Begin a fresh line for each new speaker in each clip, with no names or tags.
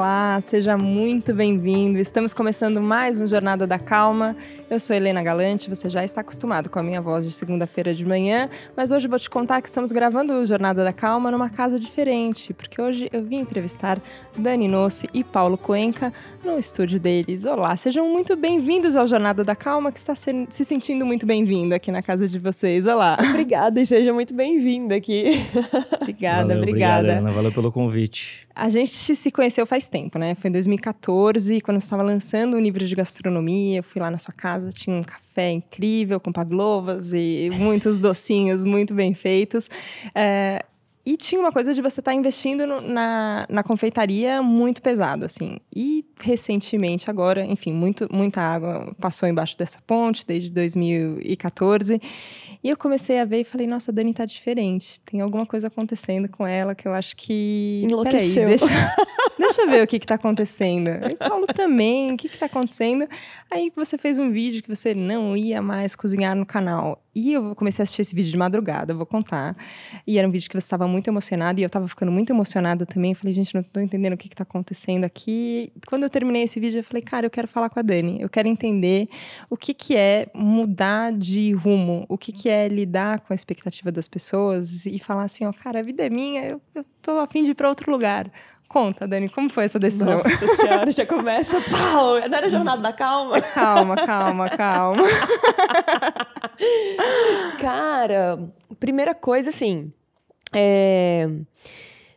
Olá, seja muito bem-vindo. Estamos começando mais um Jornada da Calma. Eu sou Helena Galante, você já está acostumado com a minha voz de segunda-feira de manhã, mas hoje vou te contar que estamos gravando o Jornada da Calma numa casa diferente, porque hoje eu vim entrevistar Dani Nossi e Paulo Cuenca no estúdio deles. Olá, sejam muito bem-vindos ao Jornada da Calma, que está se, se sentindo muito bem-vindo aqui na casa de vocês. Olá.
Obrigada e seja muito bem-vinda aqui.
obrigada,
Valeu,
obrigada.
Obrigado, Ana. Valeu pelo convite.
A gente se conheceu faz tempo, né? Foi em 2014, quando eu estava lançando o livro de gastronomia. Eu fui lá na sua casa, tinha um café incrível com pavlovas e muitos docinhos muito bem feitos. É, e tinha uma coisa de você estar tá investindo no, na, na confeitaria muito pesado, assim. E recentemente, agora, enfim, muito, muita água passou embaixo dessa ponte desde 2014. E eu comecei a ver e falei, nossa, a Dani tá diferente. Tem alguma coisa acontecendo com ela que eu acho que.
Enlouqueceu.
Peraí, deixa, deixa eu ver o que, que tá acontecendo. E Paulo também, o que, que tá acontecendo? Aí você fez um vídeo que você não ia mais cozinhar no canal. E eu comecei a assistir esse vídeo de madrugada, vou contar. E era um vídeo que você estava muito emocionada e eu estava ficando muito emocionada também. Eu falei, gente, não estou entendendo o que está acontecendo aqui. Quando eu terminei esse vídeo, eu falei, cara, eu quero falar com a Dani. Eu quero entender o que, que é mudar de rumo, o que, que é lidar com a expectativa das pessoas e falar assim, ó, cara, a vida é minha, eu, eu tô afim de ir para outro lugar. Conta, Dani, como foi essa decisão?
Nossa senhora, já começa, pau, não era jornada da calma?
Calma, calma, calma.
Cara, primeira coisa, assim, é...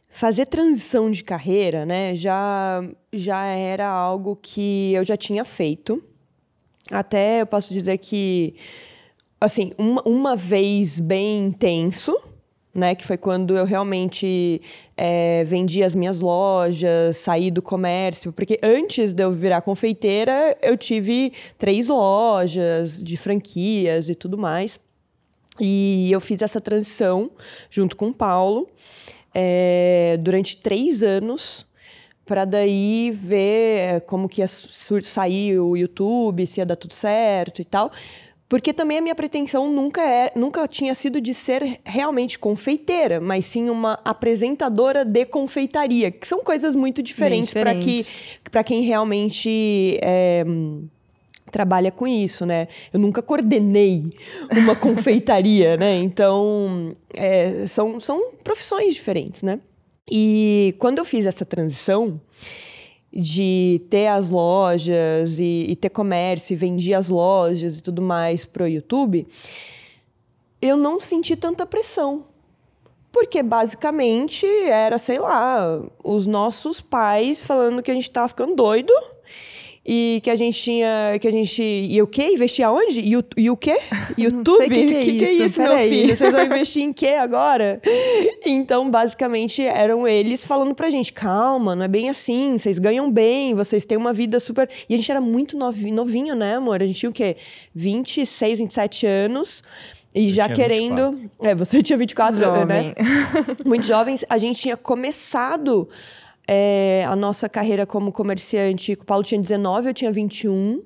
fazer transição de carreira, né, já, já era algo que eu já tinha feito. Até eu posso dizer que, assim, uma, uma vez bem intenso, né? Que foi quando eu realmente é, vendi as minhas lojas, saí do comércio. Porque antes de eu virar confeiteira, eu tive três lojas de franquias e tudo mais. E eu fiz essa transição junto com o Paulo é, durante três anos para daí ver como que ia sair o YouTube, se ia dar tudo certo e tal. Porque também a minha pretensão nunca, é, nunca tinha sido de ser realmente confeiteira, mas sim uma apresentadora de confeitaria, que são coisas muito diferentes para que, quem realmente é, trabalha com isso, né? Eu nunca coordenei uma confeitaria, né? Então, é, são, são profissões diferentes, né? E quando eu fiz essa transição, de ter as lojas e, e ter comércio e vendia as lojas e tudo mais pro YouTube, eu não senti tanta pressão. Porque basicamente era, sei lá, os nossos pais falando que a gente tava ficando doido e que a gente tinha. Que a gente. E o quê? Investir aonde? E o, e o quê? YouTube? O
que, que, é, que,
que, é isso, meu
aí.
filho? Vocês vão investir em quê agora? Então, basicamente, eram eles falando pra gente: calma, não é bem assim, vocês ganham bem, vocês têm uma vida super. E a gente era muito novinho, novinho né, amor? A gente tinha o quê? 26, 27 anos. E
Eu
já querendo.
24.
É, você tinha 24,
Jovem.
né? Muito jovens. A gente tinha começado é, a nossa carreira como comerciante. O Paulo tinha 19, eu tinha 21.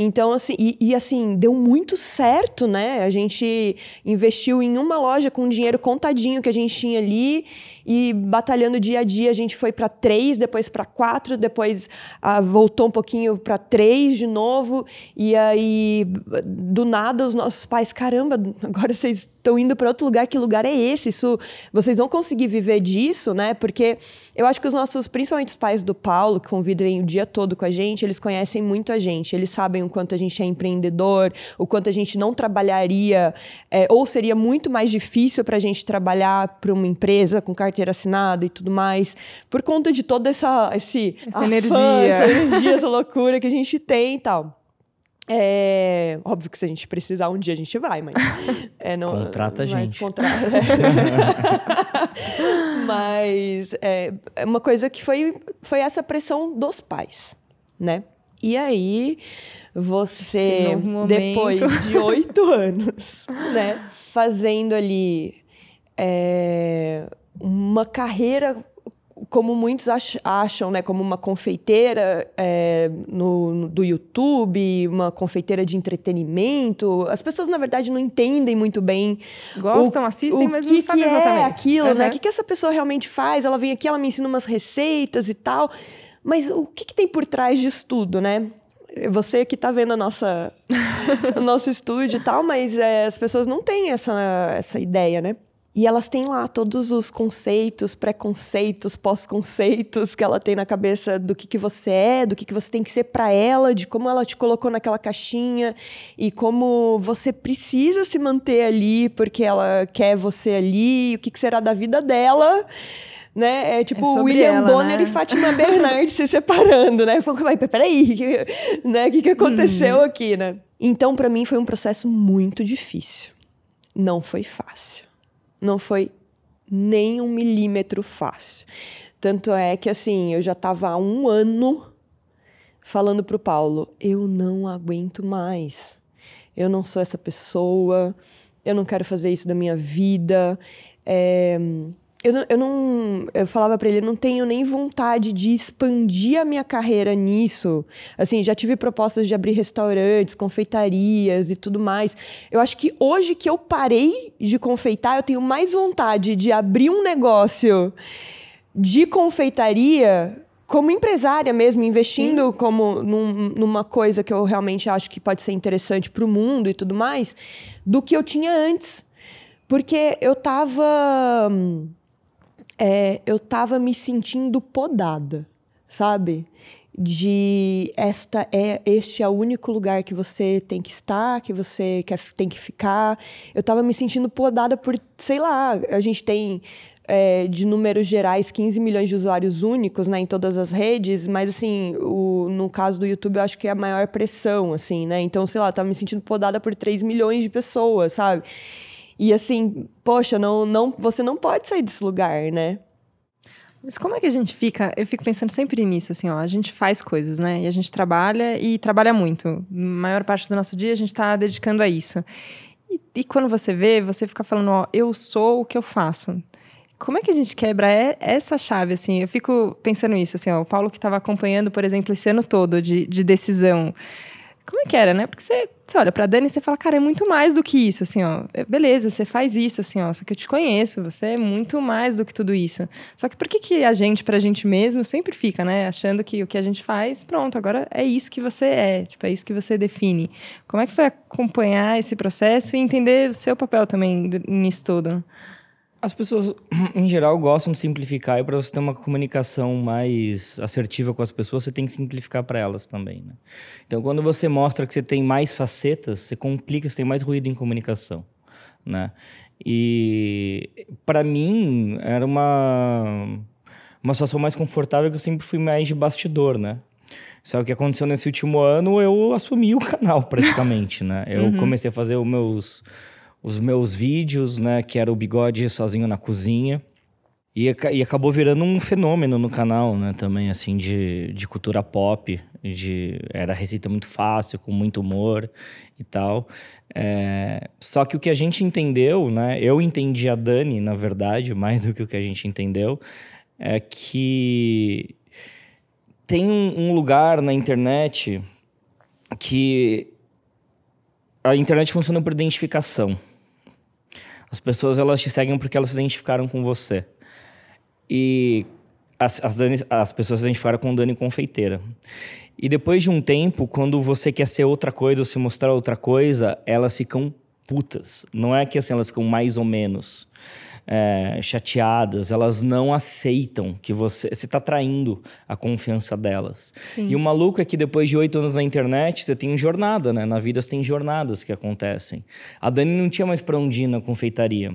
Então, assim, e, e, assim, deu muito certo, né? A gente investiu em uma loja com dinheiro contadinho que a gente tinha ali e batalhando dia a dia, a gente foi para três, depois para quatro, depois ah, voltou um pouquinho para três de novo. E aí, do nada, os nossos pais, caramba, agora vocês estão indo para outro lugar, que lugar é esse? Isso, vocês vão conseguir viver disso, né? Porque eu acho que os nossos, principalmente os pais do Paulo, que convivem o dia todo com a gente, eles conhecem muito a gente, eles sabem o quanto a gente é empreendedor, o quanto a gente não trabalharia, é, ou seria muito mais difícil para a gente trabalhar para uma empresa com carteira assinada e tudo mais, por conta de toda essa, esse
Essa
afã,
energia.
essa energia, essa loucura que a gente tem e tal. É, óbvio que se a gente precisar um dia a gente vai, mas é, não,
Contrata a
mas
gente.
contrata, é. mas é, é uma coisa que foi, foi essa pressão dos pais, né? E aí, você, depois de oito anos, né, fazendo ali é, uma carreira como muitos ach- acham, né, como uma confeiteira é, no, no- do YouTube, uma confeiteira de entretenimento. As pessoas, na verdade, não entendem muito bem.
Gostam,
o-
assistem,
o
mas
que
não sabem
que
exatamente.
é aquilo, né?
Uhum.
O que, que essa pessoa realmente faz? Ela vem aqui, ela me ensina umas receitas e tal. Mas o que, que tem por trás disso tudo, né? Você que está vendo a nossa, o nosso estúdio e tal, mas é, as pessoas não têm essa, essa ideia, né? E elas têm lá todos os conceitos, preconceitos, pós-conceitos que ela tem na cabeça do que, que você é, do que, que você tem que ser para ela, de como ela te colocou naquela caixinha e como você precisa se manter ali porque ela quer você ali, o que, que será da vida dela né? É tipo é William ela, Bonner né? e Fátima Bernardes se separando, né? Falando, peraí, né? O que, que aconteceu hum. aqui, né? Então, para mim, foi um processo muito difícil. Não foi fácil não foi nem um milímetro fácil. Tanto é que, assim, eu já estava há um ano falando para o Paulo: eu não aguento mais. Eu não sou essa pessoa. Eu não quero fazer isso da minha vida. É, eu não, eu não eu falava para ele, eu não tenho nem vontade de expandir a minha carreira nisso. Assim, já tive propostas de abrir restaurantes, confeitarias e tudo mais. Eu acho que hoje que eu parei de confeitar, eu tenho mais vontade de abrir um negócio de confeitaria como empresária mesmo, investindo Sim. como num, numa coisa que eu realmente acho que pode ser interessante para o mundo e tudo mais, do que eu tinha antes. Porque eu tava é, eu tava me sentindo podada, sabe? De esta é este é o único lugar que você tem que estar, que você quer, tem que ficar. Eu tava me sentindo podada por, sei lá, a gente tem é, de números gerais 15 milhões de usuários únicos né, em todas as redes, mas assim, o, no caso do YouTube eu acho que é a maior pressão, assim, né? Então, sei lá, tava me sentindo podada por 3 milhões de pessoas, sabe? E assim, poxa, não, não, você não pode sair desse lugar, né?
Mas como é que a gente fica? Eu fico pensando sempre nisso, assim, ó. A gente faz coisas, né? E a gente trabalha e trabalha muito. A maior parte do nosso dia a gente está dedicando a isso. E, e, quando você vê, você fica falando, ó, eu sou o que eu faço. Como é que a gente quebra essa chave, assim? Eu fico pensando nisso, assim, ó. O Paulo que estava acompanhando, por exemplo, esse ano todo de, de decisão. Como é que era, né? Porque você, você olha pra Dani e você fala, cara, é muito mais do que isso, assim, ó. É, beleza, você faz isso, assim, ó. Só que eu te conheço, você é muito mais do que tudo isso. Só que por que, que a gente, pra gente mesmo, sempre fica, né? Achando que o que a gente faz, pronto, agora é isso que você é. Tipo, é isso que você define. Como é que foi acompanhar esse processo e entender o seu papel também nisso tudo?
As pessoas, em geral, gostam de simplificar e para você ter uma comunicação mais assertiva com as pessoas, você tem que simplificar para elas também. Né? Então, quando você mostra que você tem mais facetas, você complica, você tem mais ruído em comunicação. Né? E para mim era uma uma situação mais confortável que eu sempre fui mais de bastidor, né? Só que o que aconteceu nesse último ano, eu assumi o canal praticamente, né? Eu uhum. comecei a fazer os meus os meus vídeos, né? Que era o bigode sozinho na cozinha. E, e acabou virando um fenômeno no canal, né? Também, assim, de, de cultura pop. De, era receita muito fácil, com muito humor e tal. É, só que o que a gente entendeu, né? Eu entendi a Dani, na verdade, mais do que o que a gente entendeu, é que tem um, um lugar na internet que a internet funciona por identificação. As pessoas elas te seguem porque elas se identificaram com você. E as, as, Dani, as pessoas se identificaram com Dani Confeiteira. E depois de um tempo, quando você quer ser outra coisa ou se mostrar outra coisa, elas ficam putas. Não é que assim, elas ficam mais ou menos é, chateadas, elas não aceitam que você você está traindo a confiança delas. Sim. E o maluco é que depois de oito anos na internet, você tem jornada, né? Na vida você tem jornadas que acontecem. A Dani não tinha mais para onde ir na confeitaria.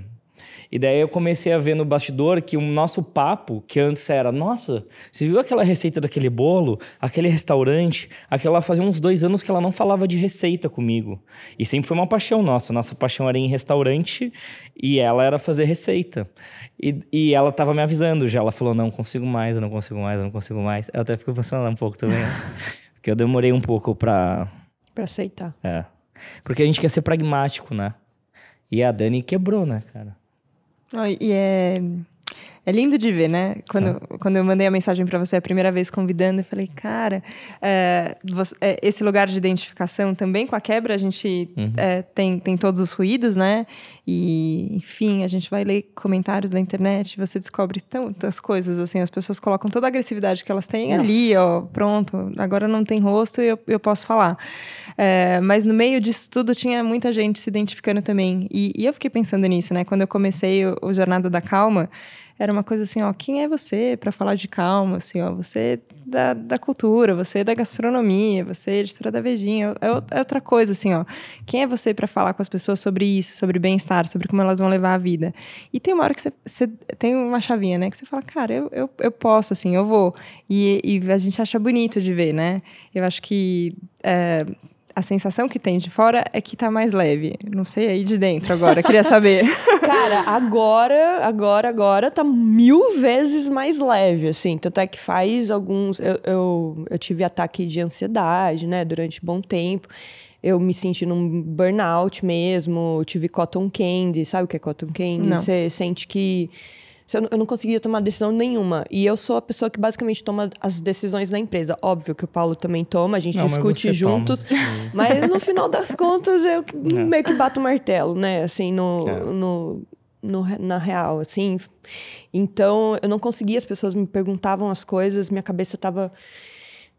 E daí eu comecei a ver no bastidor que o nosso papo, que antes era, nossa, você viu aquela receita daquele bolo, aquele restaurante, aquela fazia uns dois anos que ela não falava de receita comigo. E sempre foi uma paixão nossa. Nossa paixão era em restaurante e ela era fazer receita. E, e ela tava me avisando já. Ela falou: não consigo mais, eu não consigo mais, eu não consigo mais. Eu até fico funcionando um pouco também. porque eu demorei um pouco pra.
Pra aceitar.
É. Porque a gente quer ser pragmático, né? E a Dani quebrou, né, cara?
E é, é lindo de ver, né? Quando, quando eu mandei a mensagem para você a primeira vez convidando, eu falei, cara, é, você, é, esse lugar de identificação também com a quebra, a gente
Uhum.
é, tem, tem todos os ruídos, né? E, enfim, a gente vai ler comentários da internet, você descobre tantas coisas, assim, as pessoas colocam toda a agressividade que elas têm ali, ó, pronto, agora não tem rosto e eu, eu posso falar. É, mas no meio disso tudo tinha muita gente se identificando também. E, e eu fiquei pensando nisso, né? Quando eu comecei o, o Jornada da Calma, era uma coisa assim, ó, quem é você para falar de calma, assim, ó, você da, da cultura, você da gastronomia, você é editora da Vejinha, é, o- é outra coisa, assim, ó, quem é você para falar com as pessoas sobre isso, sobre bem-estar, sobre como elas vão levar a vida? E tem uma hora que você, você tem uma chavinha, né, que você fala, cara, eu, eu, eu posso, assim, eu vou. E, e a gente acha bonito de ver, né? Eu acho que é, a sensação que tem de fora é que tá mais leve. Não sei aí de dentro agora, queria saber.
Cara, agora, agora, agora tá mil vezes mais leve, assim. Tanto é que faz alguns. Eu, eu, eu tive ataque de ansiedade, né, durante bom tempo. Eu me senti num burnout mesmo. Eu tive cotton candy. Sabe o que é cotton candy? Você sente que. Eu não- conseguia tomar decisão nenhuma. E eu sou a pessoa que basicamente toma as decisões na empresa. Óbvio que o Paulo também toma, a gente
Não, mas
discute
toma,
juntos.
sim.
Mas no final das contas, eu
É.
meio que bato o martelo, né? Assim, no,
É.
no, no na real, assim. Então, eu não conseguia, as pessoas me perguntavam as coisas, minha cabeça tava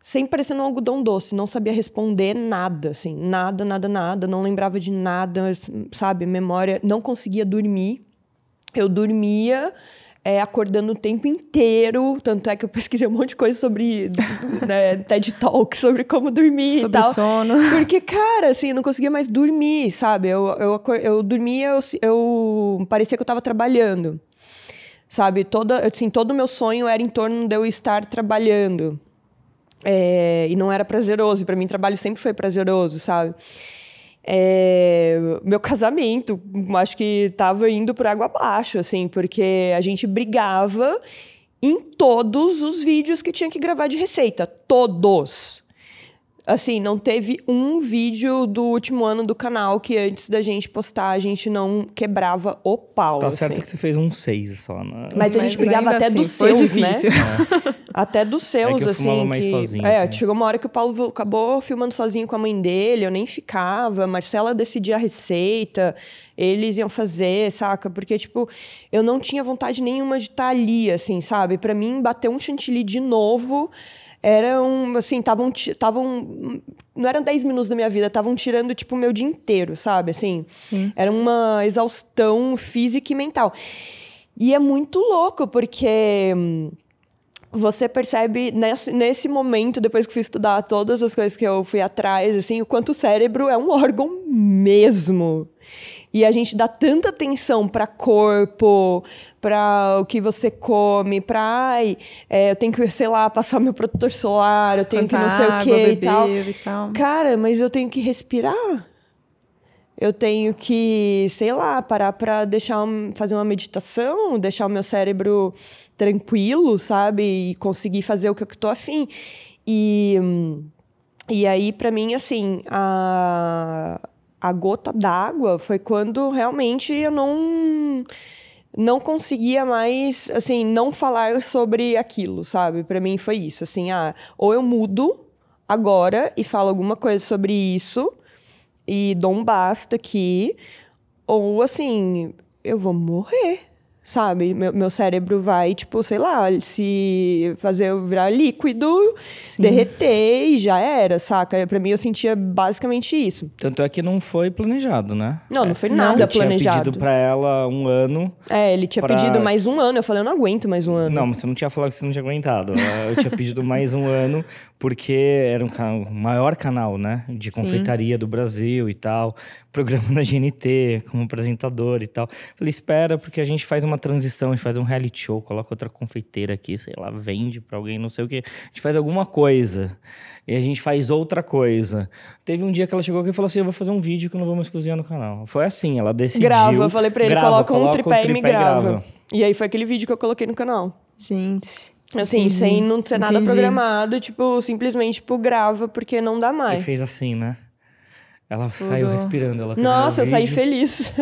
sempre parecendo um algodão doce, não sabia responder nada, assim, nada, nada, nada, não lembrava de nada, sabe? Memória, não conseguia dormir. Eu dormia é, acordando o tempo inteiro, tanto é que eu pesquisei um monte de coisa sobre né, TED Talk, sobre como dormir
Sobre
e tal.
sono.
Porque, cara, assim, eu não conseguia mais dormir, sabe? Eu, eu, eu dormia, eu, eu parecia que eu tava trabalhando. Sabe? Toda, assim, todo o meu sonho era em torno de eu estar trabalhando. É, e não era prazeroso. Pra mim, trabalho sempre foi prazeroso, sabe? É, meu casamento, acho que tava indo por água abaixo, assim, porque a gente brigava em todos os vídeos que tinha que gravar de receita. Todos. Assim, não teve um vídeo do último ano do canal que antes da gente postar a gente não quebrava o pau.
Tá
assim.
certo que você fez um seis só, né?
Mas a gente brigava até
assim,
dos
foi
seus,
difícil.
né? Até dos seus,
É que eu
assim.
mais
que...
sozinho,
É,
assim.
chegou uma hora que o Paulo acabou filmando sozinho com a mãe dele, eu nem ficava. Marcela decidia a receita, eles iam fazer, saca? Porque, tipo, eu não tinha vontade nenhuma de estar ali, assim, sabe? Pra mim, bater um chantilly de novo era um, assim, estavam, estavam, não eram 10 minutos da minha vida, estavam tirando, tipo, o meu dia inteiro, sabe? Assim, era uma exaustão física e mental. E é muito louco, porque hum, você percebe nesse, nesse momento, depois que fui estudar todas as coisas que eu fui atrás, assim, o quanto o cérebro é um órgão mesmo. E a gente dá tanta atenção para corpo, para o que você come, para ai, é, eu tenho que, sei lá, passar meu protetor solar, eu tenho que não sei o que e tal.
e tal.
Cara, mas eu tenho que respirar. Eu tenho que, sei lá, parar para deixar fazer uma meditação, deixar o meu cérebro tranquilo, sabe? E conseguir fazer o que eu tô afim. E, e aí, para mim, assim, a, a gota d'água foi quando realmente eu não não conseguia mais, assim, não falar sobre aquilo, sabe? Para mim foi isso, assim, ah, ou eu mudo agora e falo alguma coisa sobre isso e dou um basta aqui, ou assim, eu vou morrer, sabe? Meu, meu cérebro vai, tipo, sei lá, se fazer eu virar líquido, derreter e já era, saca? Pra mim eu sentia basicamente isso.
Tanto é que não foi planejado, né?
Não, não foi
Eu
nada
tinha
planejado.
pedido pra ela um ano.
É, ele tinha
pra-
pedido mais um ano. Eu falei, eu não aguento mais um ano.
Não, mas você não tinha falado que você não tinha aguentado. Eu tinha pedido mais um ano, porque era um canal, o maior canal, né? De confeitaria do Brasil e tal. Programa na GNT, como apresentador e tal. Falei, espera, porque a gente faz uma transição, a gente faz um reality show, coloca outra confeiteira aqui, sei lá, vende pra alguém, não sei o quê. A gente faz alguma coisa. E a gente faz outra coisa. Teve um dia que ela chegou aqui e falou assim: Eu vou fazer um vídeo que eu não vou mais cozinhar no canal. Foi assim, ela decidiu.
grava, eu falei pra ele,
grava,
coloca um
coloca o
tripé, e me
tripé
grava. E aí foi aquele vídeo que eu coloquei no canal.
Gente.
Assim,
entendi.
sem não ter nada
Entendi.
programado, tipo, simplesmente, tipo, grava, porque não dá
E
mais.
fez assim, né? Ela saiu respirando. Ela
Nossa, eu saí feliz.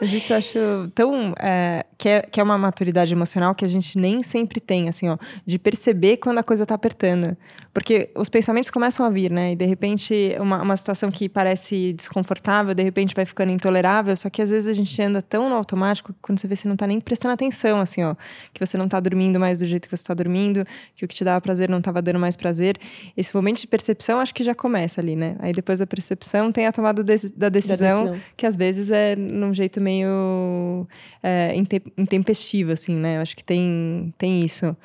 Mas isso eu acho tão. é, que é, que é uma maturidade emocional que a gente nem sempre tem, assim, ó, de perceber quando a coisa tá apertando. Porque os pensamentos começam a vir, né? E de repente, uma, uma situação que parece desconfortável, de repente vai ficando intolerável, só que às vezes a gente anda tão no automático que quando você vê, você não tá nem prestando atenção, assim, ó. Que você não tá dormindo mais do jeito que você tá dormindo, que o que te dava prazer não tava dando mais prazer. Esse momento de percepção, acho que já começa ali, né? Aí depois da percepção tem a tomada de, da, decisão, da decisão, que às vezes é num jeito meio é, intempestiva, assim, né? Eu acho que tem, tem isso. O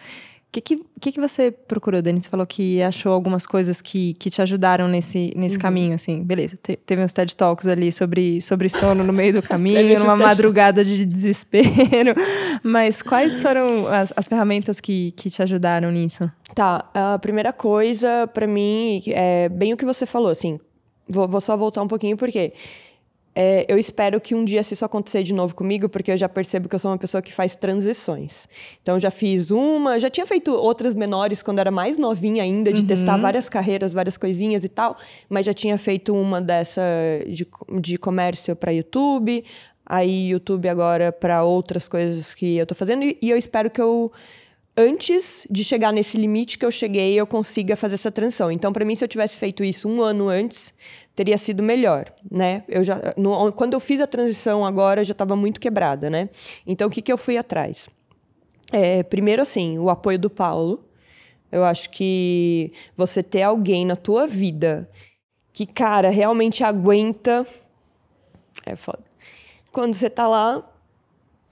que, que, que, você procurou, Dani? Você falou que achou algumas coisas que, que te ajudaram nesse, nesse uhum. caminho, assim. Beleza, te, teve uns TED Talks ali sobre, sobre sono no meio do caminho, numa madrugada de desespero. Mas quais foram as, as ferramentas que, que te ajudaram nisso?
Tá, a primeira coisa, para mim, é bem o que você falou, assim. Vou, vou só voltar um pouquinho, porque é, eu espero que um dia se isso acontecer de novo comigo, porque eu já percebo que eu sou uma pessoa que faz transições. Então, já fiz uma, já tinha feito outras menores quando era mais novinha ainda, de uhum. testar várias carreiras, várias coisinhas e tal, mas já tinha feito uma dessa de, de comércio para YouTube, aí YouTube agora para outras coisas que eu tô fazendo, e, e eu espero que eu antes de chegar nesse limite que eu cheguei, eu consiga fazer essa transição. Então, para mim, se eu tivesse feito isso um ano antes, teria sido melhor, né? Eu já, no, quando eu fiz a transição agora, eu já estava muito quebrada, né? Então, o que, que eu fui atrás? É, primeiro, assim, o apoio do Paulo. Eu acho que você ter alguém na tua vida que, cara, realmente aguenta. É foda. Quando você tá lá,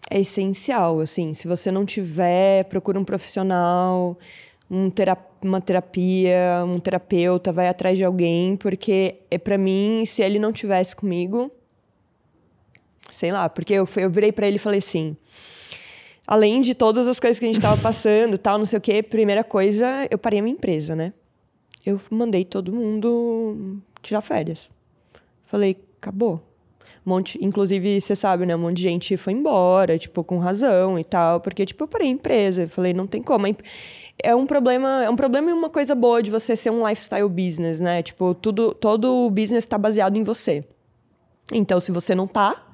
é essencial, assim. Se você não tiver, procura um profissional, um terap uma terapia, um terapeuta, vai atrás de alguém, porque é para mim, se ele não tivesse comigo, sei lá, porque eu, eu virei para ele e falei assim, além de todas as coisas que a gente tava passando, tal, não sei o quê, primeira coisa, eu parei a minha empresa, né? Eu mandei todo mundo tirar férias. Falei, acabou monte, inclusive, você sabe, né? Um monte de gente foi embora, tipo, com razão e tal, porque, tipo, eu parei a empresa. Eu falei, não tem como. É um problema, é um problema e uma coisa boa de você ser um lifestyle business, né? Tipo, tudo, todo o business está baseado em você. Então, se você não tá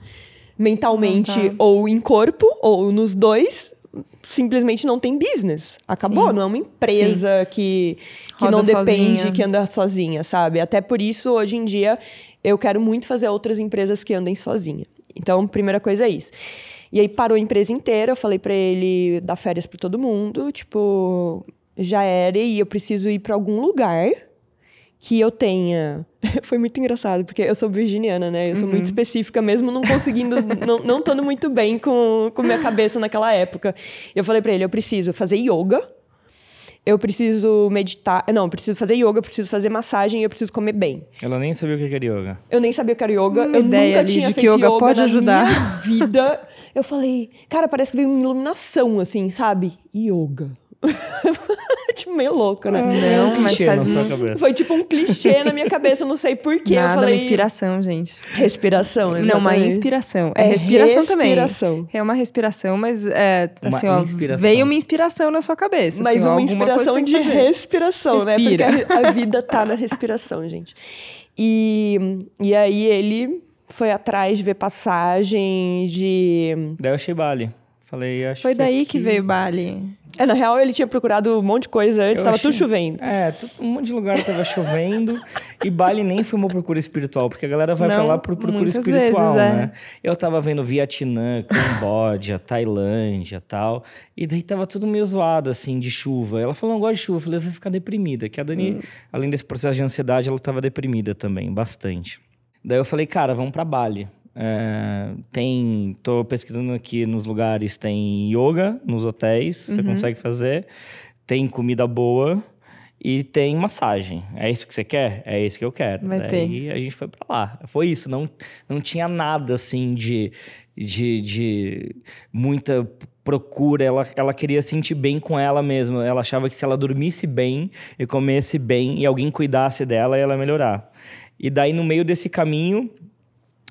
mentalmente não tá. ou em corpo, ou nos dois, simplesmente não tem business. Acabou, Sim. não é uma empresa Sim. que, que não depende, sozinha. que anda sozinha, sabe? Até por isso, hoje em dia, eu quero muito fazer outras empresas que andem sozinha. Então, primeira coisa é isso. E aí parou a empresa inteira, eu falei para ele dar férias para todo mundo, tipo, já era e eu preciso ir para algum lugar que eu tenha. Foi muito engraçado, porque eu sou virginiana, né? Eu sou uhum. muito específica, mesmo não conseguindo, não, não estando muito bem com, com minha cabeça naquela época. Eu falei para ele: eu preciso fazer yoga eu preciso meditar. Não, eu preciso fazer yoga, eu preciso fazer massagem e eu preciso comer bem.
Ela nem sabia o que era yoga.
Eu nem sabia o que era yoga. Uma eu nunca tinha feito yoga, yoga pode na ajudar. minha vida. Eu falei, cara, parece que veio uma iluminação, assim, sabe? Yoga. tipo, meio louco, né?
Não, um sua cabeça.
Foi tipo um clichê na minha cabeça, não sei porquê.
Nada,
eu falei...
uma inspiração, gente.
Respiração, exatamente.
Não, uma inspiração. É, é respiração, respiração também. É uma respiração, mas é, assim, ó, veio uma inspiração na sua cabeça.
Mas
assim,
uma inspiração de respiração, Respira. né? Porque a, a vida tá na respiração, gente. E, e aí ele foi atrás de ver passagem, de...
Daí eu achei Bali. Falei, acho
Foi
que
daí
aqui...
que veio Bali.
É, na real, ele tinha procurado um monte de coisa antes, estava achei... tudo chovendo.
É, tudo, um monte de lugar tava chovendo. e Bali nem foi uma procura espiritual, porque a galera vai para lá por procura espiritual, vezes, é. né? Eu tava vendo Vietnã, Camboja, Tailândia tal. E daí tava tudo meio zoado, assim, de chuva. Ela falou, não gosto de chuva. Eu falei, você vai ficar deprimida. Que a Dani, hum. além desse processo de ansiedade, ela tava deprimida também, bastante. Daí eu falei, cara, vamos para Bali. É, tem, tô pesquisando aqui nos lugares, tem yoga nos hotéis, uhum. você consegue fazer. Tem comida boa e tem massagem. É isso que você quer? É isso que eu quero.
Vai Daí
ter. a gente foi para lá. Foi isso, não, não tinha nada assim de, de, de muita procura, ela, ela queria sentir bem com ela mesma. Ela achava que se ela dormisse bem e comesse bem e alguém cuidasse dela, ela ia melhorar. E daí, no meio desse caminho,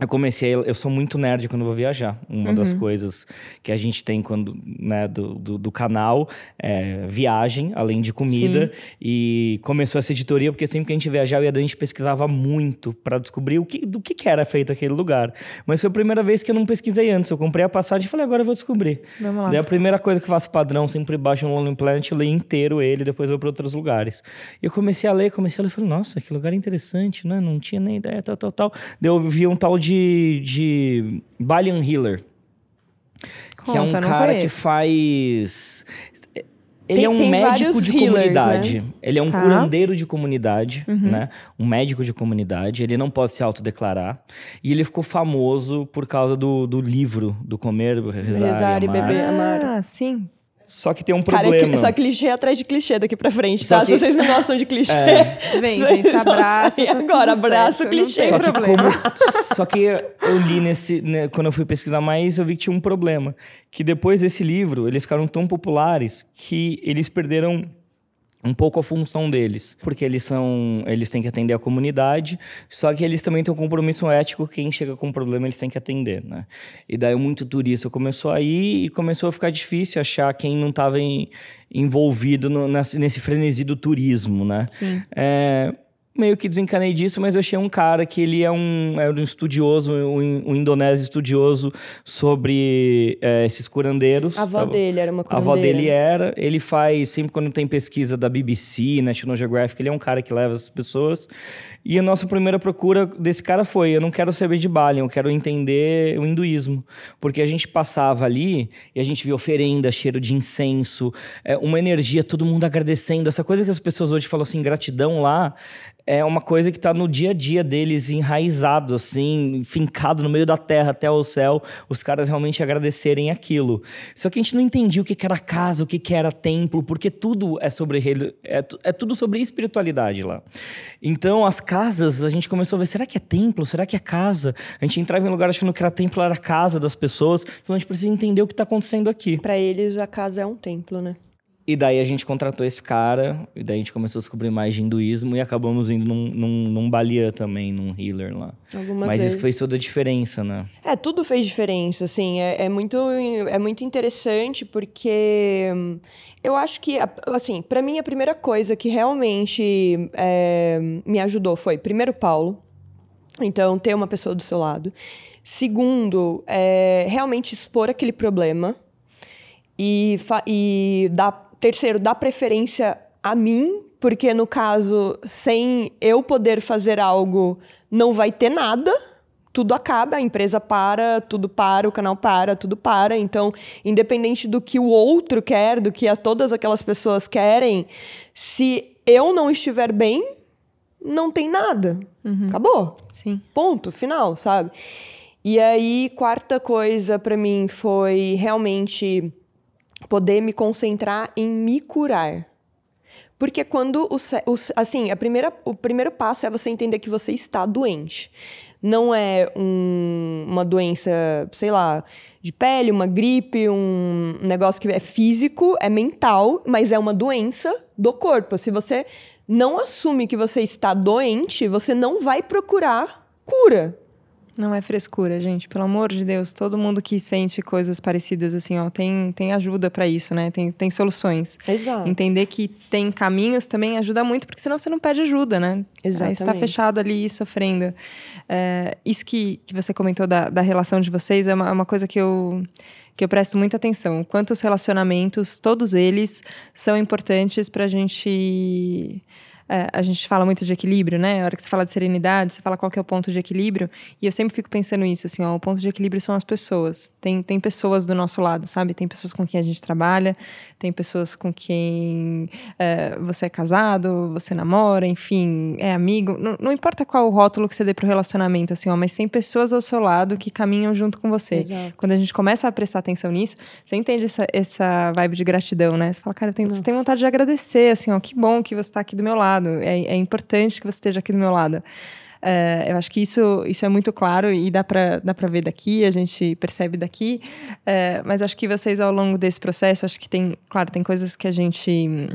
eu comecei, eu sou muito nerd quando vou viajar. Uma uhum. das coisas que a gente tem quando, né, do, do, do canal é viagem, além de comida. Sim. E começou essa editoria porque sempre que a gente viajava, a gente pesquisava muito para descobrir o que, do que, que era feito aquele lugar. Mas foi a primeira vez que eu não pesquisei antes. Eu comprei a passagem e falei, agora eu vou descobrir. Vamos lá. Daí a primeira coisa que eu faço padrão, sempre baixo um Lonely Planet, eu leio inteiro ele, depois vou para outros lugares. E eu comecei a ler, comecei a ler, falei, nossa, que lugar interessante, né? Não tinha nem ideia, tal, tal, tal. Daí eu vi um tal de, de Balian Healer. Conta, que é um cara que faz. Ele tem, é um médico de healers, comunidade. Né? Ele é um tá. curandeiro de comunidade, uhum. né? Um médico de comunidade. Ele não pode se autodeclarar. E ele ficou famoso por causa do, do livro do Comer, Rezar, Rezar e, Amar.
e Beber, Amar. Ah, sim.
Só que tem um Cara, problema.
É só clichê atrás de clichê daqui pra frente, só tá? Que... Se vocês não gostam de clichê. É.
Vem, gente, abraça. Tá
agora, abraça o clichê.
Só que, como, só que eu li nesse. Né, quando eu fui pesquisar mais, eu vi que tinha um problema. Que depois desse livro, eles ficaram tão populares que eles perderam um pouco a função deles, porque eles são, eles têm que atender a comunidade, só que eles também têm um compromisso ético, quem chega com um problema eles têm que atender, né? E daí muito turista começou a ir e começou a ficar difícil achar quem não estava envolvido no, nesse, nesse frenesi do turismo, né?
Sim.
É, meio que desencanei disso, mas eu achei um cara que ele é um, é um estudioso, um, um indonésio estudioso sobre é, esses curandeiros.
A avó tá dele era uma curandeira.
A avó dele era. Ele faz, sempre quando tem pesquisa da BBC, National Geographic, ele é um cara que leva as pessoas. E a nossa primeira procura desse cara foi: eu não quero saber de Bali, eu quero entender o hinduísmo. Porque a gente passava ali e a gente via oferenda, cheiro de incenso, é, uma energia, todo mundo agradecendo. Essa coisa que as pessoas hoje falam assim, gratidão lá é uma coisa que está no dia a dia deles, enraizado, assim, fincado no meio da terra até o céu, os caras realmente agradecerem aquilo. Só que a gente não entendia o que, era casa, o que, era templo, porque tudo é sobre é, é tudo sobre espiritualidade lá. Então, as casas, a gente começou a ver, será que é templo? Será que é casa? A gente entrava em lugar achando que era templo, era casa das pessoas. Então, a gente precisa entender o que está acontecendo aqui.
Para eles, a casa é um templo, né?
E daí a gente contratou esse cara, e daí a gente começou a descobrir mais de hinduísmo e acabamos indo num, num, num Balia também, num healer lá. Algumas Mas vezes. isso fez toda a diferença, né?
É, tudo fez diferença, assim. É, é, muito, é muito interessante porque hum, eu acho que, assim, para mim a primeira coisa que realmente é, me ajudou foi, primeiro, Paulo. Então, ter uma pessoa do seu lado. Segundo, é, realmente expor aquele problema e, e dar Terceiro, dá preferência a mim, porque no caso, sem eu poder fazer algo, não vai ter nada. Tudo acaba, a empresa para, tudo para, o canal para, tudo para. Então, independente do que o outro quer, do que todas aquelas pessoas querem, se eu não estiver bem, não tem nada. Uhum. Acabou.
Sim.
Ponto, final, sabe? E aí, quarta coisa para mim foi realmente poder me concentrar em me curar. Porque quando o, o, assim, a primeira, o primeiro passo é você entender que você está doente. Não é um, uma doença, sei lá, de pele, uma gripe, um negócio que é físico, é mental, mas é uma doença do corpo. Se você não assume que você está doente, você não vai procurar cura.
Não é frescura, gente. Pelo amor de Deus, todo mundo que sente coisas parecidas assim, ó, tem, tem ajuda para isso, né? Tem, tem soluções.
Exato.
Entender que tem caminhos também ajuda muito, porque senão você não pede ajuda, né?
Exatamente.
Aí você tá fechado ali sofrendo. É, isso que, que você comentou da, da relação de vocês é uma, é uma coisa que eu que eu presto muita atenção. Quantos relacionamentos, todos eles, são importantes para a gente é, a gente fala muito de equilíbrio, né? A hora que você fala de serenidade, você fala qual que é o ponto de equilíbrio. E eu sempre fico pensando isso, assim, ó, o ponto de equilíbrio são as pessoas. Tem, tem pessoas do nosso lado, sabe? Tem pessoas com quem a gente trabalha, tem pessoas com quem é, você é casado, você namora, enfim, é amigo. Não, não, importa qual o rótulo que você dê pro relacionamento, assim, ó, mas tem pessoas ao seu lado que caminham junto com você.
Exato.
Quando a gente começa a prestar atenção nisso, você entende essa, essa vibe de gratidão, né? Você fala, cara, eu tenho, você tem vontade de agradecer, assim, ó, que bom que você está aqui do meu lado lado. É, é importante que você esteja aqui do meu lado. É, eu acho que isso, isso é muito claro e dá para dá ver daqui, a gente percebe daqui. É, mas acho que vocês, ao longo desse processo, acho que tem, claro, tem coisas que a gente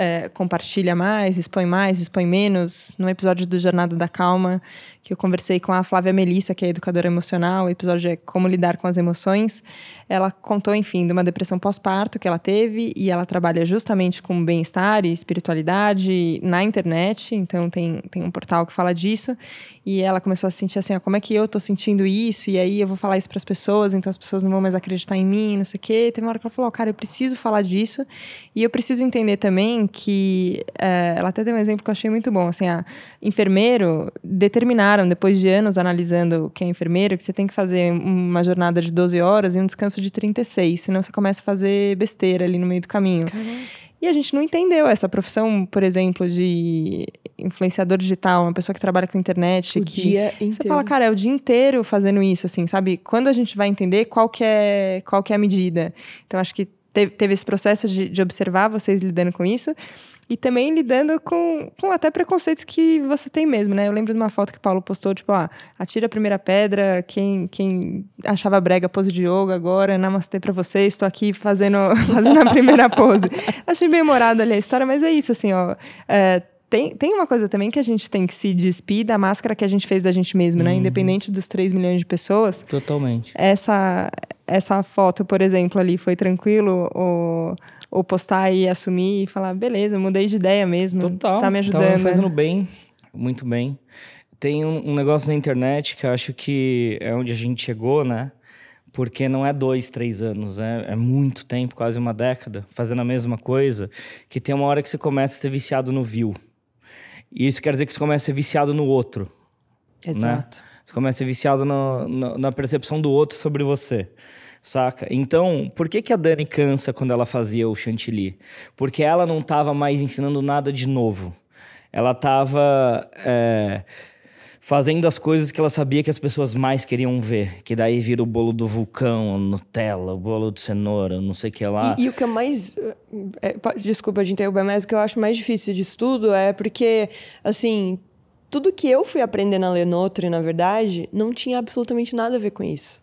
é, compartilha mais, expõe mais, expõe menos. No episódio do Jornada da Calma, que eu conversei com a Flávia Melissa, que é educadora emocional, o episódio é Como Lidar com as Emoções. Ela contou, enfim, de uma depressão pós-parto que ela teve e ela trabalha justamente com bem-estar e espiritualidade na internet, então tem, tem um portal que fala disso. E ela começou a sentir assim, ó, como é que eu tô sentindo isso? E aí eu vou falar isso para as pessoas, então as pessoas não vão mais acreditar em mim, não sei o quê. Teve uma hora que ela falou, cara, eu preciso falar disso. E eu preciso entender também que... É, ela até deu um exemplo que eu achei muito bom, assim, a enfermeiro determinaram, depois de anos analisando quem é enfermeiro, que você tem que fazer uma jornada de 12 horas e um descanso de 36, senão você começa a fazer besteira ali no meio do caminho.
Caraca.
E a gente não entendeu essa profissão, por exemplo, de influenciador digital, uma pessoa que trabalha com internet.
O
que
dia
Você
inteiro.
fala, cara, é o dia inteiro fazendo isso, assim, sabe? Quando a gente vai entender qual que é, qual que é a medida. Então, acho que teve, teve esse processo de, de observar vocês lidando com isso. E também lidando com, com até preconceitos que você tem mesmo, né? Eu lembro de uma foto que o Paulo postou, tipo, ah, atira a primeira pedra, quem, quem achava brega pose de yoga agora, namastê pra vocês, estou aqui fazendo, fazendo a primeira pose. Achei bem humorado ali a história, mas é isso, assim, ó. É, tem, tem uma coisa também que a gente tem que se despir da máscara que a gente fez da gente mesmo, né? Independente dos 3 milhões de pessoas.
Totalmente.
Essa, essa foto, por exemplo, ali, foi tranquilo? Ou, ou postar e assumir e falar, beleza, mudei de ideia mesmo.
Total.
Tá me ajudando.
Tá fazendo bem, muito bem. Tem um, um negócio na internet que eu acho que é onde a gente chegou, né? Porque não é dois, três anos, é, é muito tempo, quase uma década, fazendo a mesma coisa, que tem uma hora que você começa a ser viciado no view. E isso quer dizer que você começa a ser viciado no outro.
Exato.
Né? Você começa a ser viciado no- no- na percepção do outro sobre você. Saca? Então, por que, que a Dani cansa quando ela fazia o chantilly? Porque ela não estava mais ensinando nada de novo. Ela estava fazendo as coisas que ela sabia que as pessoas mais queriam ver. Que daí vira o bolo do vulcão, a Nutella, o bolo de cenoura, não sei o que lá.
E, e o que é mais. é, pa- desculpa de interromper, mas o que eu acho mais difícil disso tudo é porque, assim, tudo que eu fui aprender na Lenotre, na verdade, não tinha absolutamente nada a ver com isso.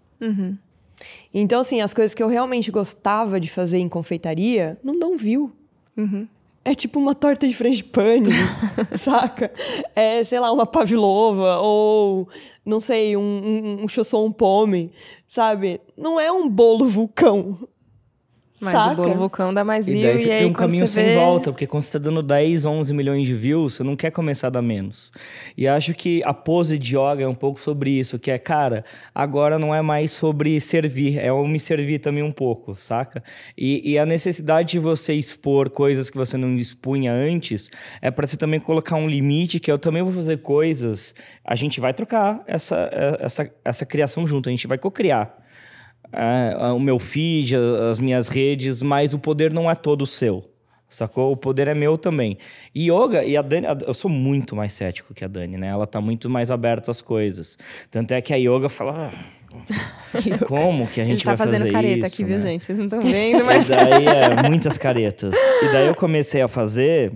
Então, assim, as coisas que eu realmente gostava de fazer em confeitaria não dão view. É tipo uma torta de frangipane, saca? É, sei lá, uma pavlova ou, não sei, um, um, um chausson pomme, sabe? Não é um bolo vulcão,
Mas
saca?
o bolo vulcão dá mais
E
mil.
daí você
aí,
tem um caminho
você
sem
vê-
volta, porque quando você tá dando 10, 11 milhões de views, você não quer começar a dar menos. E acho que a pose de yoga é um pouco sobre isso, que é, cara, agora não é mais sobre servir, é eu me servir também um pouco, saca? E, e a necessidade de você expor coisas que você não expunha antes é para você também colocar um limite, que eu também vou fazer coisas, a gente vai trocar essa, essa, essa criação junto, a gente vai co-criar é, o meu feed, a- as minhas redes, mas o poder não é todo seu. Sacou? O poder é meu também. E yoga, e a Dani, eu sou muito mais cético que a Dani, né? Ela tá muito mais aberta às coisas. Tanto é que a yoga fala. "Ah, Como que a gente
Ele tá
vai
fazendo
fazer
careta
isso,
aqui, viu,
né?"
gente? Vocês não estão vendo,
Mas
mas.
daí é muitas caretas. E daí eu comecei a fazer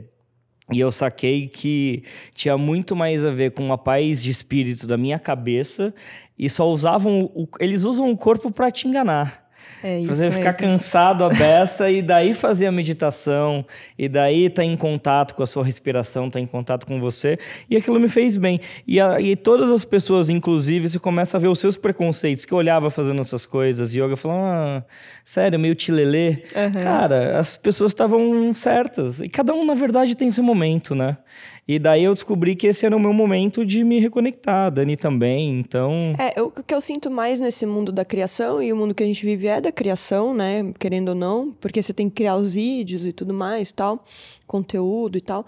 e eu saquei que tinha muito mais a ver com a paz de espírito da minha cabeça e só usavam. O, eles usam o corpo para te enganar.
É
você ficar
mesmo.
cansado a beça e daí fazer a meditação e daí tá em contato com a sua respiração, tá em contato com você e aquilo me fez bem. E, a- e todas as pessoas, inclusive, você começa a ver os seus preconceitos que eu olhava fazendo essas coisas, yoga, falando, ah, sério, meio tilelê. Cara, as pessoas estavam certas e cada um, na verdade, tem seu momento, né? E daí eu descobri que esse era o meu momento de me reconectar, Dani também, então...
É, eu- o que eu sinto mais nesse mundo da criação, e o mundo que a gente vive é da criação, né? Querendo ou não, porque você tem que criar os vídeos e tudo mais, tal, conteúdo e tal.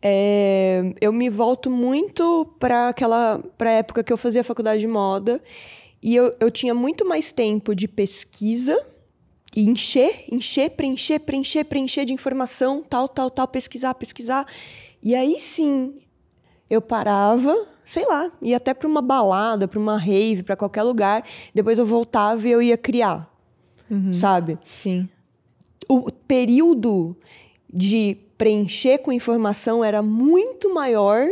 É, eu me volto muito para aquela pra época que eu fazia faculdade de moda e eu, eu tinha muito mais tempo de pesquisa e encher, encher, preencher, preencher, preencher de informação, tal, tal, tal, pesquisar, pesquisar. E aí sim, eu parava, sei lá, ia até para uma balada, para uma rave, para qualquer lugar. Depois eu voltava e eu ia criar, sabe?
Sim.
O período de preencher com informação era muito maior,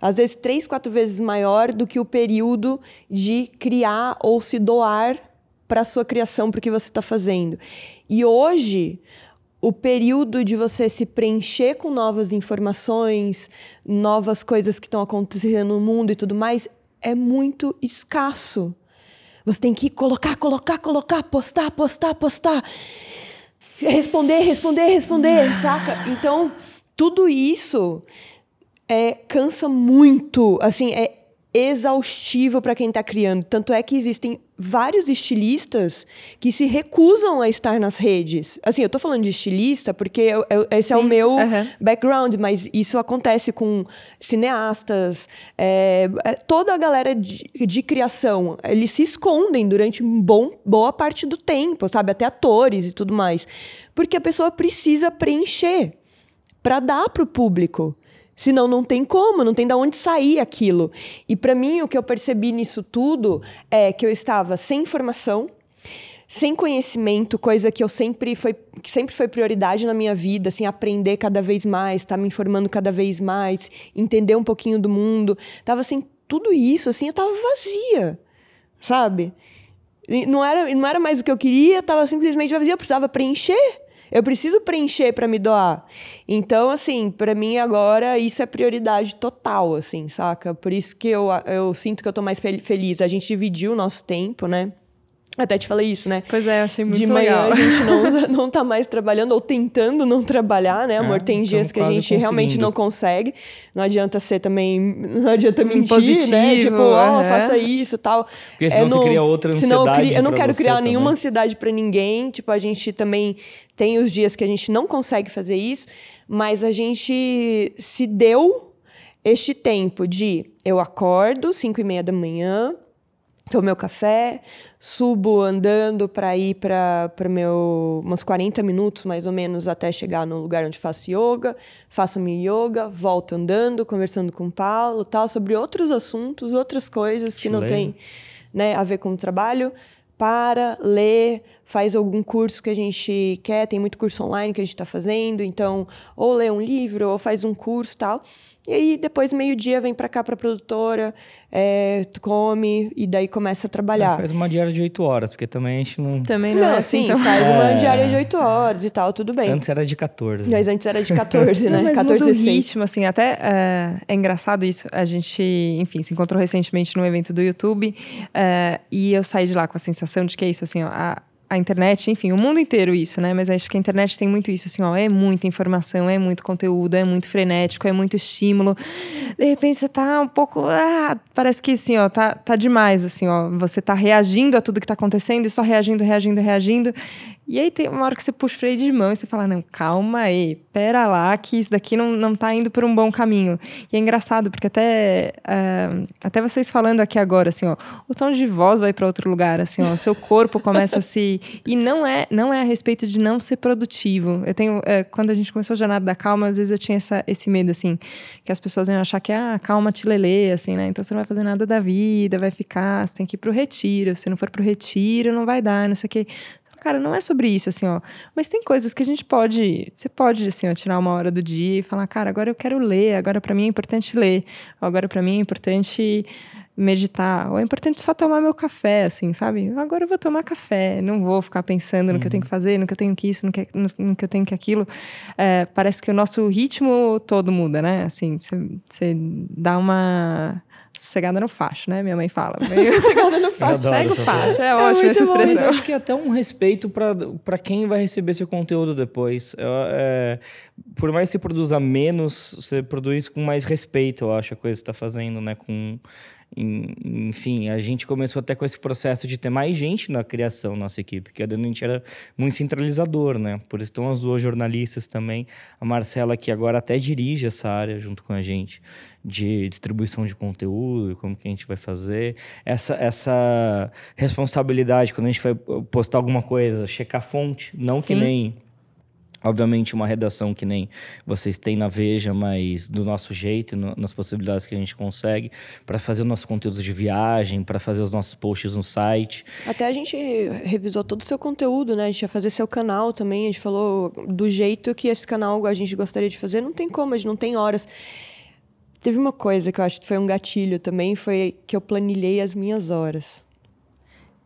às vezes três, quatro vezes maior do que o período de criar ou se doar para a sua criação, para o que você está fazendo. E hoje, o período de você se preencher com novas informações, novas coisas que estão acontecendo no mundo e tudo mais, é muito escasso. Você tem que colocar, colocar, colocar, postar, postar, postar. Responder, responder, responder, saca? Então, tudo isso é, cansa muito. Assim, é exaustivo para quem está criando. Tanto é que existem vários estilistas que se recusam a estar nas redes. Assim, eu estou falando de estilista porque eu, eu, esse Sim, é o meu uhum. background, mas isso acontece com cineastas, é, é, toda a galera de, de, criação. Eles se escondem durante bom, boa parte do tempo, sabe? Até atores e tudo mais. Porque a pessoa precisa preencher para dar para o público. Senão não tem como, não tem de onde sair aquilo. E para mim o que eu percebi nisso tudo é que eu estava sem informação, sem conhecimento, coisa que eu sempre foi que sempre foi prioridade na minha vida, assim, aprender cada vez mais, estar tá me informando cada vez mais, entender um pouquinho do mundo. Tava assim, tudo isso, assim, eu tava vazia. Sabe? não era, não era mais o que eu queria, tava simplesmente vazia, eu precisava preencher. Eu preciso preencher para me doar. Então, assim, para mim agora isso é prioridade total, assim, saca? Por isso que eu, eu sinto que eu tô mais feliz. A gente dividiu o nosso tempo, né? Até te falei isso, né?
Pois é, achei muito
De manhã legal. a gente não, não tá mais trabalhando, ou tentando não trabalhar, né, amor? É, Tem dias que a gente realmente não consegue. Não adianta ser também. Não adianta mentir, Positivo, né? Tipo, ó, oh, faça isso tal.
Porque senão é, você cria outra ansiedade. Eu, crio,
eu não quero criar
também.
nenhuma ansiedade para ninguém. Tipo, a gente também tem os dias que a gente não consegue fazer isso, mas a gente se deu este tempo de eu acordo, 5 e meia da manhã tomo meu café, subo andando para ir para meu uns 40 minutos mais ou menos até chegar no lugar onde faço yoga, faço minha yoga, volto andando, conversando com o Paulo, tal, sobre outros assuntos, outras coisas que não tem, né, a ver com o trabalho. Para, lê, faz algum curso que a gente quer, tem muito curso online que a gente está fazendo, então, ou lê um livro, ou faz um curso tal. E aí, depois, meio-dia, vem para cá para produtora, é, come e daí começa a trabalhar.
Faz uma diária de 8 horas, porque também a gente não.
Também não, não é assim. Sim,
faz é... uma diária de 8 horas e tal, tudo bem.
Antes era de 14.
Mas antes era de 14, né?
Não, mas
14
muda o ritmo, assim, até é, é, engraçado isso. A gente, enfim, se encontrou recentemente num evento do YouTube é, e eu saí de lá com a sensação de que é isso, assim, ó, a, a internet, enfim, o mundo inteiro isso, né? Mas acho que a internet tem muito isso, assim, ó, é muita informação, é muito conteúdo, é muito frenético, é muito estímulo. De repente você tá um pouco, ah, parece que assim, ó, tá, tá demais, assim, ó, você tá reagindo a tudo que tá acontecendo e só reagindo, reagindo, reagindo. E aí tem uma hora que você puxa o freio de mão e você fala, não, calma aí, pera lá, que isso daqui não, não tá indo por um bom caminho. E é engraçado, porque até, uh, até vocês falando aqui agora, assim, ó, o tom de voz vai para outro lugar, assim, ó, o seu corpo começa a se... E não é, não é a respeito de não ser produtivo. Eu tenho, é, quando a gente começou a jornada da calma, às vezes eu tinha essa, esse medo, assim, que as pessoas iam achar que, ah, calma te lelê, assim, né, então você não vai fazer nada da vida, vai ficar, você tem que ir pro retiro, se não for pro retiro, não vai dar, não sei o quê. Cara, não é sobre isso, assim, ó. Mas tem coisas que a gente pode. Você pode, assim, ó, tirar uma hora do dia e falar, cara, agora eu quero ler, agora para mim é importante ler, agora para mim é importante meditar, ou é importante só tomar meu café, assim, sabe? Agora eu vou tomar café, não vou ficar pensando no uhum. que eu tenho que uhum. fazer, no que eu tenho que isso, no que, no, no que eu tenho que aquilo. É, parece que o nosso ritmo todo muda, né? Assim, você dá uma sossegada no facho, né? Minha mãe fala.
sossegada no facho.
Sossega o facho. É, é ótimo essa expressão. Mas
eu acho que é até um respeito para quem vai receber seu conteúdo depois. É, por mais que você produza menos, você produz com mais respeito, eu acho, a coisa que você está fazendo, né? Com enfim, a gente começou até com esse processo de ter mais gente na criação, nossa equipe, que a gente era muito centralizador, né? Por isso estão as duas jornalistas também, a Marcela, que agora até dirige essa área junto com a gente, de distribuição de conteúdo, como que a gente vai fazer. Essa, essa responsabilidade, quando a gente vai postar alguma coisa, checar a fonte, não Sim. que nem Obviamente, uma redação que nem vocês têm na Veja, mas do nosso jeito, no, nas possibilidades que a gente consegue, para fazer o nosso conteúdo de viagem, para fazer os nossos posts no site.
Até a gente revisou todo o seu conteúdo, né? A gente ia fazer seu canal também. A gente falou do jeito que esse canal a gente gostaria de fazer. Não tem como, a gente não tem horas. Teve uma coisa que eu acho que foi um gatilho também, foi que eu planilhei as minhas horas.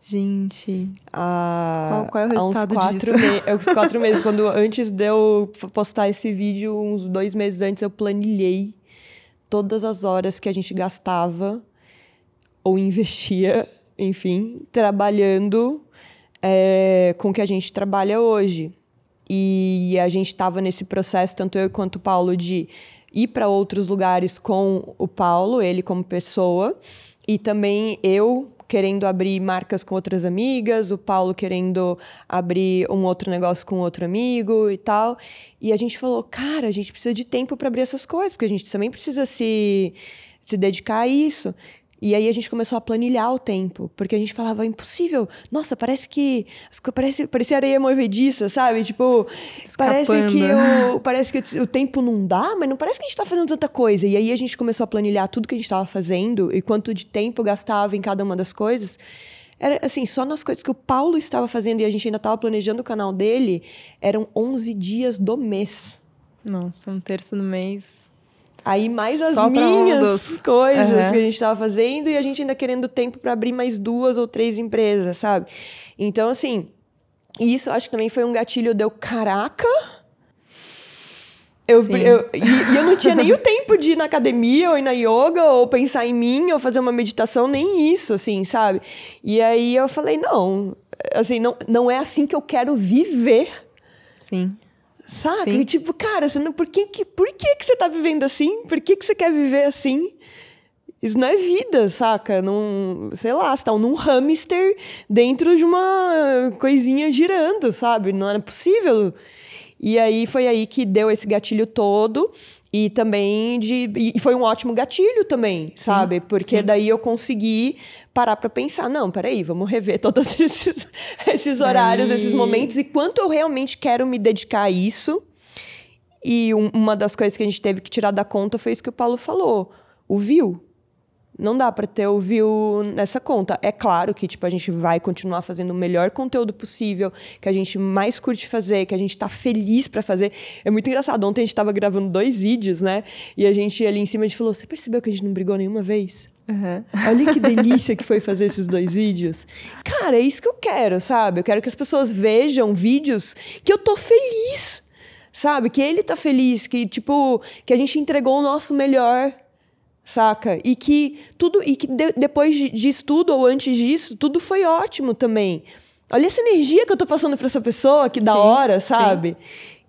Gente.
Há,
Qual- qual é o
há uns
resultado
quatro
disso?
me- é, uns quatro meses. Quando antes de eu postar esse vídeo, uns dois meses antes, eu planilhei todas as horas que a gente gastava ou investia, enfim, trabalhando é, com o que a gente trabalha hoje. E a gente estava nesse processo, tanto eu quanto o Paulo, de ir para outros lugares com o Paulo, ele como pessoa, e também eu querendo abrir marcas com outras amigas, o Paulo querendo abrir um outro negócio com outro amigo e tal. E a gente falou, cara, a gente precisa de tempo para abrir essas coisas, porque a gente também precisa se, se dedicar a isso. E aí a gente começou a planilhar o tempo, porque a gente falava, impossível. Nossa, parece que. Parece, parecia areia movediça, sabe? Tipo, parece que, o, parece que o tempo não dá, mas não parece que a gente tá fazendo tanta coisa. E aí a gente começou a planilhar tudo que a gente tava fazendo e quanto de tempo gastava em cada uma das coisas. Era assim, só nas coisas que o Paulo estava fazendo e a gente ainda estava planejando o canal dele, eram 11 dias do mês.
Nossa, um terço no mês.
Aí mais as
Só
minhas coisas
Aham.
que a gente tava fazendo e a gente ainda querendo tempo para abrir mais duas ou três empresas, sabe? Então, assim, isso acho que também foi um gatilho deu caraca. Eu, eu- e, e eu não tinha nem o tempo de ir na academia ou ir na yoga ou pensar em mim ou fazer uma meditação, nem isso, assim, sabe? E aí eu falei, não, assim, não, não é assim que eu quero viver.
Sim.
Saca?
Sim.
E tipo, cara, você não, por, que, que, por que, que você tá vivendo assim? Por que, que você quer viver assim? Isso não é vida, saca? Não, sei lá, você tá num hamster dentro de uma coisinha girando, sabe? Não era possível. E aí foi aí que deu esse gatilho todo. E também de. E foi um ótimo gatilho também, sabe? Porque daí eu consegui parar pra pensar, não, peraí, vamos rever todos esses, esses horários, esses momentos, e quanto eu realmente quero me dedicar a isso. E um- uma das coisas que a gente teve que tirar da conta foi isso que o Paulo falou: o view. Não dá pra ter o view nessa conta. É claro que tipo a gente vai continuar fazendo o melhor conteúdo possível, que a gente mais curte fazer, que a gente tá feliz pra fazer. É muito engraçado. Ontem a gente tava gravando dois vídeos, né? E a gente ali em cima a gente falou: "Você percebeu que a gente não brigou nenhuma vez?"
Aham.
Olha que delícia que foi fazer esses dois vídeos. Cara, é isso que eu quero, sabe? Eu quero que as pessoas vejam vídeos que eu tô feliz. Sabe? Que ele tá feliz, que tipo, que a gente entregou o nosso melhor. Saca? E que tudo e que de- depois de- disso tudo ou antes disso, tudo foi ótimo também. Olha essa energia que eu tô passando pra essa pessoa, que da
Sim,
hora,
sim.
sabe?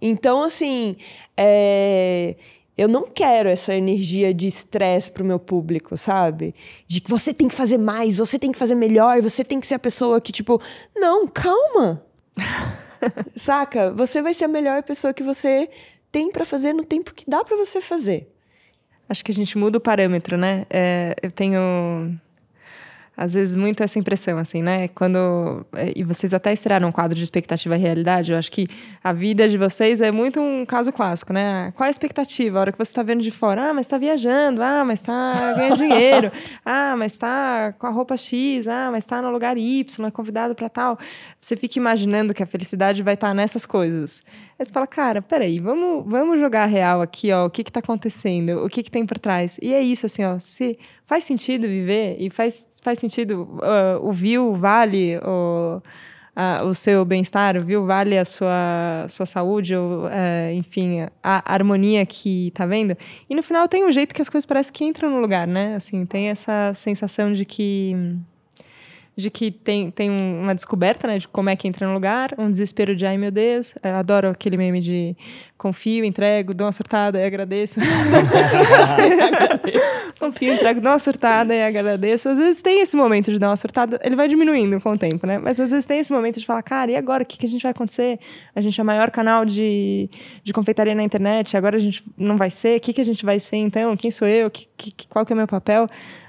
Então, assim, é, eu não quero essa energia de estresse pro meu público, sabe? De que você tem que fazer mais, você tem que fazer melhor, você tem que ser a pessoa que, tipo, não, calma. Saca? Você vai ser a melhor pessoa que você tem pra fazer no tempo que dá pra você fazer.
Acho que a gente muda o parâmetro, né? É, eu tenho, às vezes, muito essa impressão, assim, né? Quando. é, E vocês até estrearam um quadro de expectativa e realidade. Eu acho que a vida de vocês é muito um caso clássico, né? Qual a expectativa? A hora que você está vendo de fora, ah, mas está viajando, ah, mas está ganhando dinheiro, ah, mas está com a roupa X, ah, mas está no lugar Y, é convidado para tal. Você fica imaginando que a felicidade vai estar nessas coisas. Aí você fala, cara, peraí, vamos, vamos jogar real aqui, ó. O que que tá acontecendo? O que que tem por trás? E é isso, assim, ó. Se faz sentido viver e faz, faz sentido ah, o view vale o, ah, o seu bem-estar, o view vale a sua, sua saúde, ou, eh, enfim, a harmonia que tá vendo. E no final tem um jeito que as coisas parecem que entram no lugar, né? Assim, tem essa sensação de que de que tem, tem um- uma descoberta, né, de como é que entra no lugar, um desespero de, ai meu Deus, eu adoro aquele meme de confio, entrego, dou uma surtada e agradeço. confio, entrego, dou uma surtada e agradeço. Às vezes tem esse momento de dar uma surtada, ele vai diminuindo com o tempo, né, mas às vezes tem esse momento de falar, cara, e agora, o que, que a gente vai acontecer? A gente é o maior canal de, de confeitaria na internet, agora a gente não vai ser, o que, que a gente vai ser então? Quem sou eu? Que, que, qual que é o meu papel?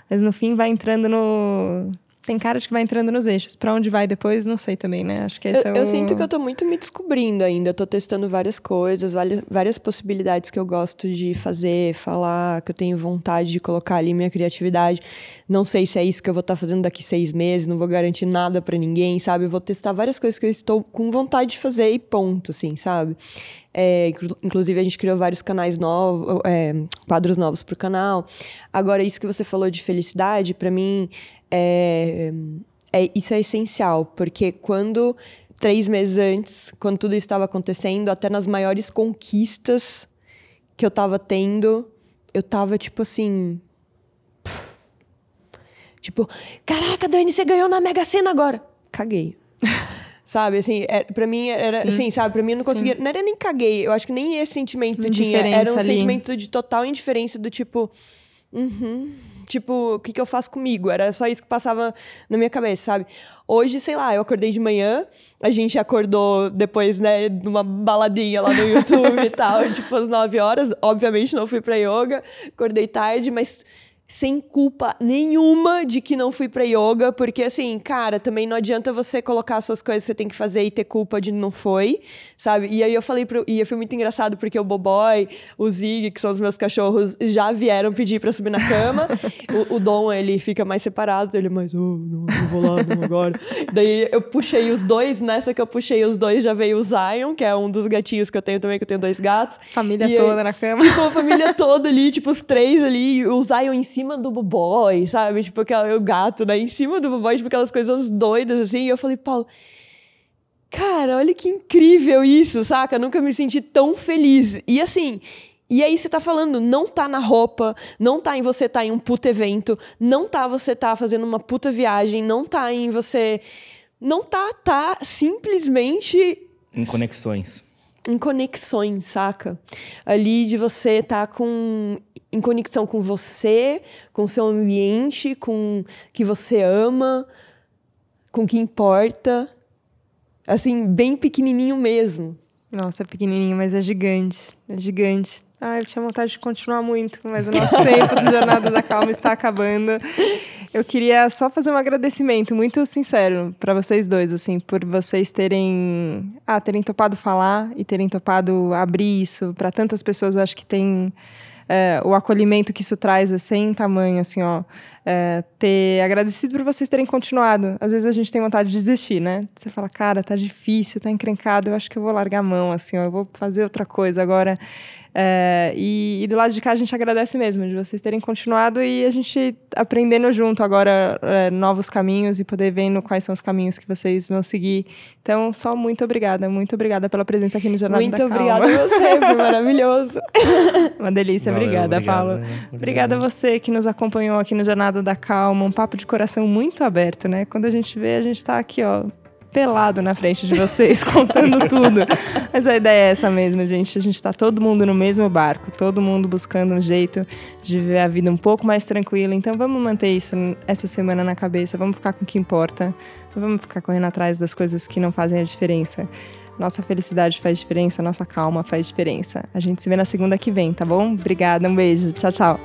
Mas no fim vai entrando no, tem cara de que vai entrando nos eixos. Pra onde vai depois, não sei também, né? Acho que esse
Eu,
é o...
eu sinto que eu tô muito me descobrindo ainda. Eu tô testando várias coisas, várias, várias possibilidades que eu gosto de fazer, falar, que eu tenho vontade de colocar ali minha criatividade. Não sei se é isso que eu vou estar fazendo daqui seis meses, não vou garantir nada pra ninguém, sabe? Eu vou testar várias coisas que eu estou com vontade de fazer e ponto, assim, sabe? É, inclu- inclusive, a gente criou vários canais novos, é, quadros novos pro canal. Agora, isso que você falou de felicidade, pra mim, é, é, isso é essencial, porque quando três meses antes, quando tudo isso estava acontecendo, até nas maiores conquistas que eu tava tendo, eu tava tipo assim. Tipo, caraca, Dani, você ganhou na Mega Sena agora. Caguei. sabe, assim, é, pra mim era
Sim.
assim, sabe, pra mim eu não conseguia.
Sim.
Não era nem caguei, eu acho que nem esse sentimento tinha. Era um
ali.
sentimento de total indiferença do tipo. Uhum. Tipo, o que, que eu faço comigo? Era só isso que passava na minha cabeça, sabe? Hoje, sei lá, eu acordei de manhã, a gente acordou depois, né, de uma baladinha lá no YouTube e tal, tipo, às 9 horas. Obviamente não fui pra yoga, acordei tarde, mas sem culpa nenhuma de que não fui pra yoga, porque assim, cara, também não adianta você colocar as suas coisas que você tem que fazer e ter culpa de não foi, sabe? E aí eu falei pro. E foi muito engraçado porque o Boboy, o Zig, que são os meus cachorros, já vieram pedir pra subir na cama. o, o Dom, ele fica mais separado, ele é mais, oh, não, não vou lá, não agora. Daí eu puxei os dois, nessa que eu puxei os dois já veio o Zion, que é um dos gatinhos que eu tenho também, que eu tenho dois gatos.
Família
E aí-
toda na cama.
Tipo, a família toda ali, tipo, os três ali, o Zion em cima do Boboy, sabe? Tipo, aquela, o gato, né? Em cima do Boboy, tipo, aquelas coisas doidas, assim. E eu falei, Paulo, cara, olha que incrível isso, saca? Nunca me senti tão feliz. E assim. E aí você tá falando, não tá na roupa, não tá em você tá em um puta evento, não tá você tá fazendo uma puta viagem, não tá em você. Não tá, tá simplesmente
Em conexões.
Em conexões, saca? Ali de você estar com em conexão com você, com seu ambiente, com que você ama, com que importa. Assim, bem pequenininho mesmo.
Nossa, é pequenininho, mas é gigante. É gigante. Ah, eu tinha vontade de continuar muito, mas o nosso tempo do Jornada da Calma está acabando. Eu queria só fazer um agradecimento muito sincero para vocês dois, assim, por vocês terem, ah, terem topado falar e terem topado abrir isso para tantas pessoas. Eu acho que tem é, o acolhimento que isso traz é sem tamanho, assim, ó. É, ter agradecido por vocês terem continuado. Às vezes a gente tem vontade de desistir, né? Você fala, cara, tá difícil, tá encrencado, eu acho que eu vou largar a mão, assim, ó, eu vou fazer outra coisa agora. É, e, e do lado de cá a gente agradece mesmo de vocês terem continuado e a gente aprendendo junto agora é, novos caminhos e poder vendo quais são os caminhos que vocês vão seguir. Então, só muito obrigada, muito obrigada pela presença aqui no
Muito
da
obrigada
Calma.
a você, foi maravilhoso.
Uma delícia,
Valeu,
obrigada,
obrigado,
Paula. Obrigada a você que nos acompanhou aqui no Jornada da Calma, um papo de coração muito aberto, né? Quando a gente vê, a gente tá aqui, ó, pelado na frente de vocês, contando tudo. Mas a ideia é essa mesmo, gente. A gente tá todo mundo no mesmo barco, todo mundo buscando um jeito de viver a vida um pouco mais tranquila. Então vamos manter isso essa semana na cabeça, vamos ficar com o que importa, não vamos ficar correndo atrás das coisas que não fazem a diferença. Nossa felicidade faz diferença, nossa calma faz diferença. A gente se vê na segunda que vem, tá bom? Obrigada, um beijo. Tchau, tchau.